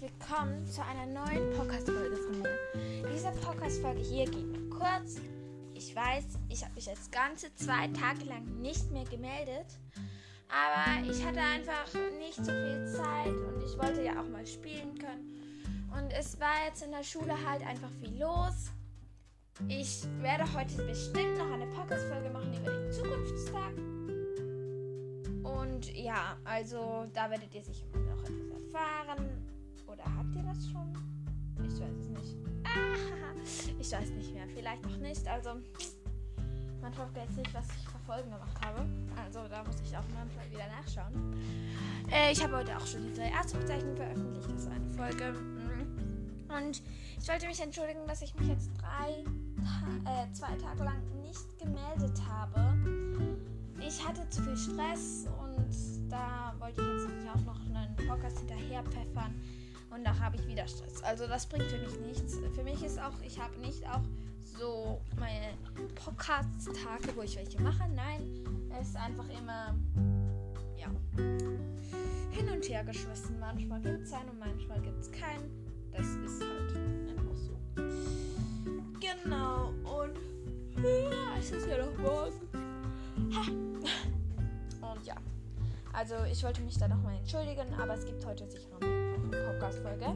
willkommen zu einer neuen Podcast-Folge von mir. Diese Podcast-Folge hier geht nur kurz. Ich weiß, ich habe mich jetzt ganze zwei Tage lang nicht mehr gemeldet, aber ich hatte einfach nicht so viel Zeit und ich wollte ja auch mal spielen können. Und es war jetzt in der Schule halt einfach viel los. Ich werde heute bestimmt noch eine Podcast-Folge machen über den Zukunftstag. Und ja, also da werdet ihr sicher noch etwas erfahren. Oder habt ihr das schon? Ich weiß es nicht. Ah, ich weiß nicht mehr. Vielleicht auch nicht. Also, man jetzt nicht, was ich vor Folgen gemacht habe. Also, da muss ich auch manchmal wieder nachschauen. Äh, ich habe heute auch schon die drei Arztbezeichnungen veröffentlicht. Das ist eine Folge. Mhm. Und ich wollte mich entschuldigen, dass ich mich jetzt drei, äh, zwei Tage lang nicht gemeldet hatte zu viel Stress und da wollte ich jetzt nicht auch noch einen Podcast hinterher pfeffern und da habe ich wieder Stress. Also das bringt für mich nichts. Für mich ist auch, ich habe nicht auch so meine Podcast-Tage, wo ich welche mache. Nein, es ist einfach immer, ja, hin und her geschmissen. Manchmal gibt es einen und manchmal gibt es keinen. Das ist halt einfach so. Genau, und ja, es ist ja noch morgen. Ha. Und ja, also ich wollte mich da nochmal entschuldigen, aber es gibt heute sicher noch eine Podcast-Folge.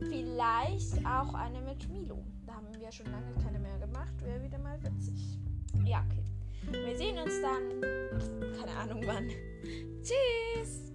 Vielleicht auch eine mit Milo. Da haben wir schon lange keine mehr gemacht. Wäre wieder mal witzig. Ja, okay. Wir sehen uns dann. Keine Ahnung wann. Tschüss.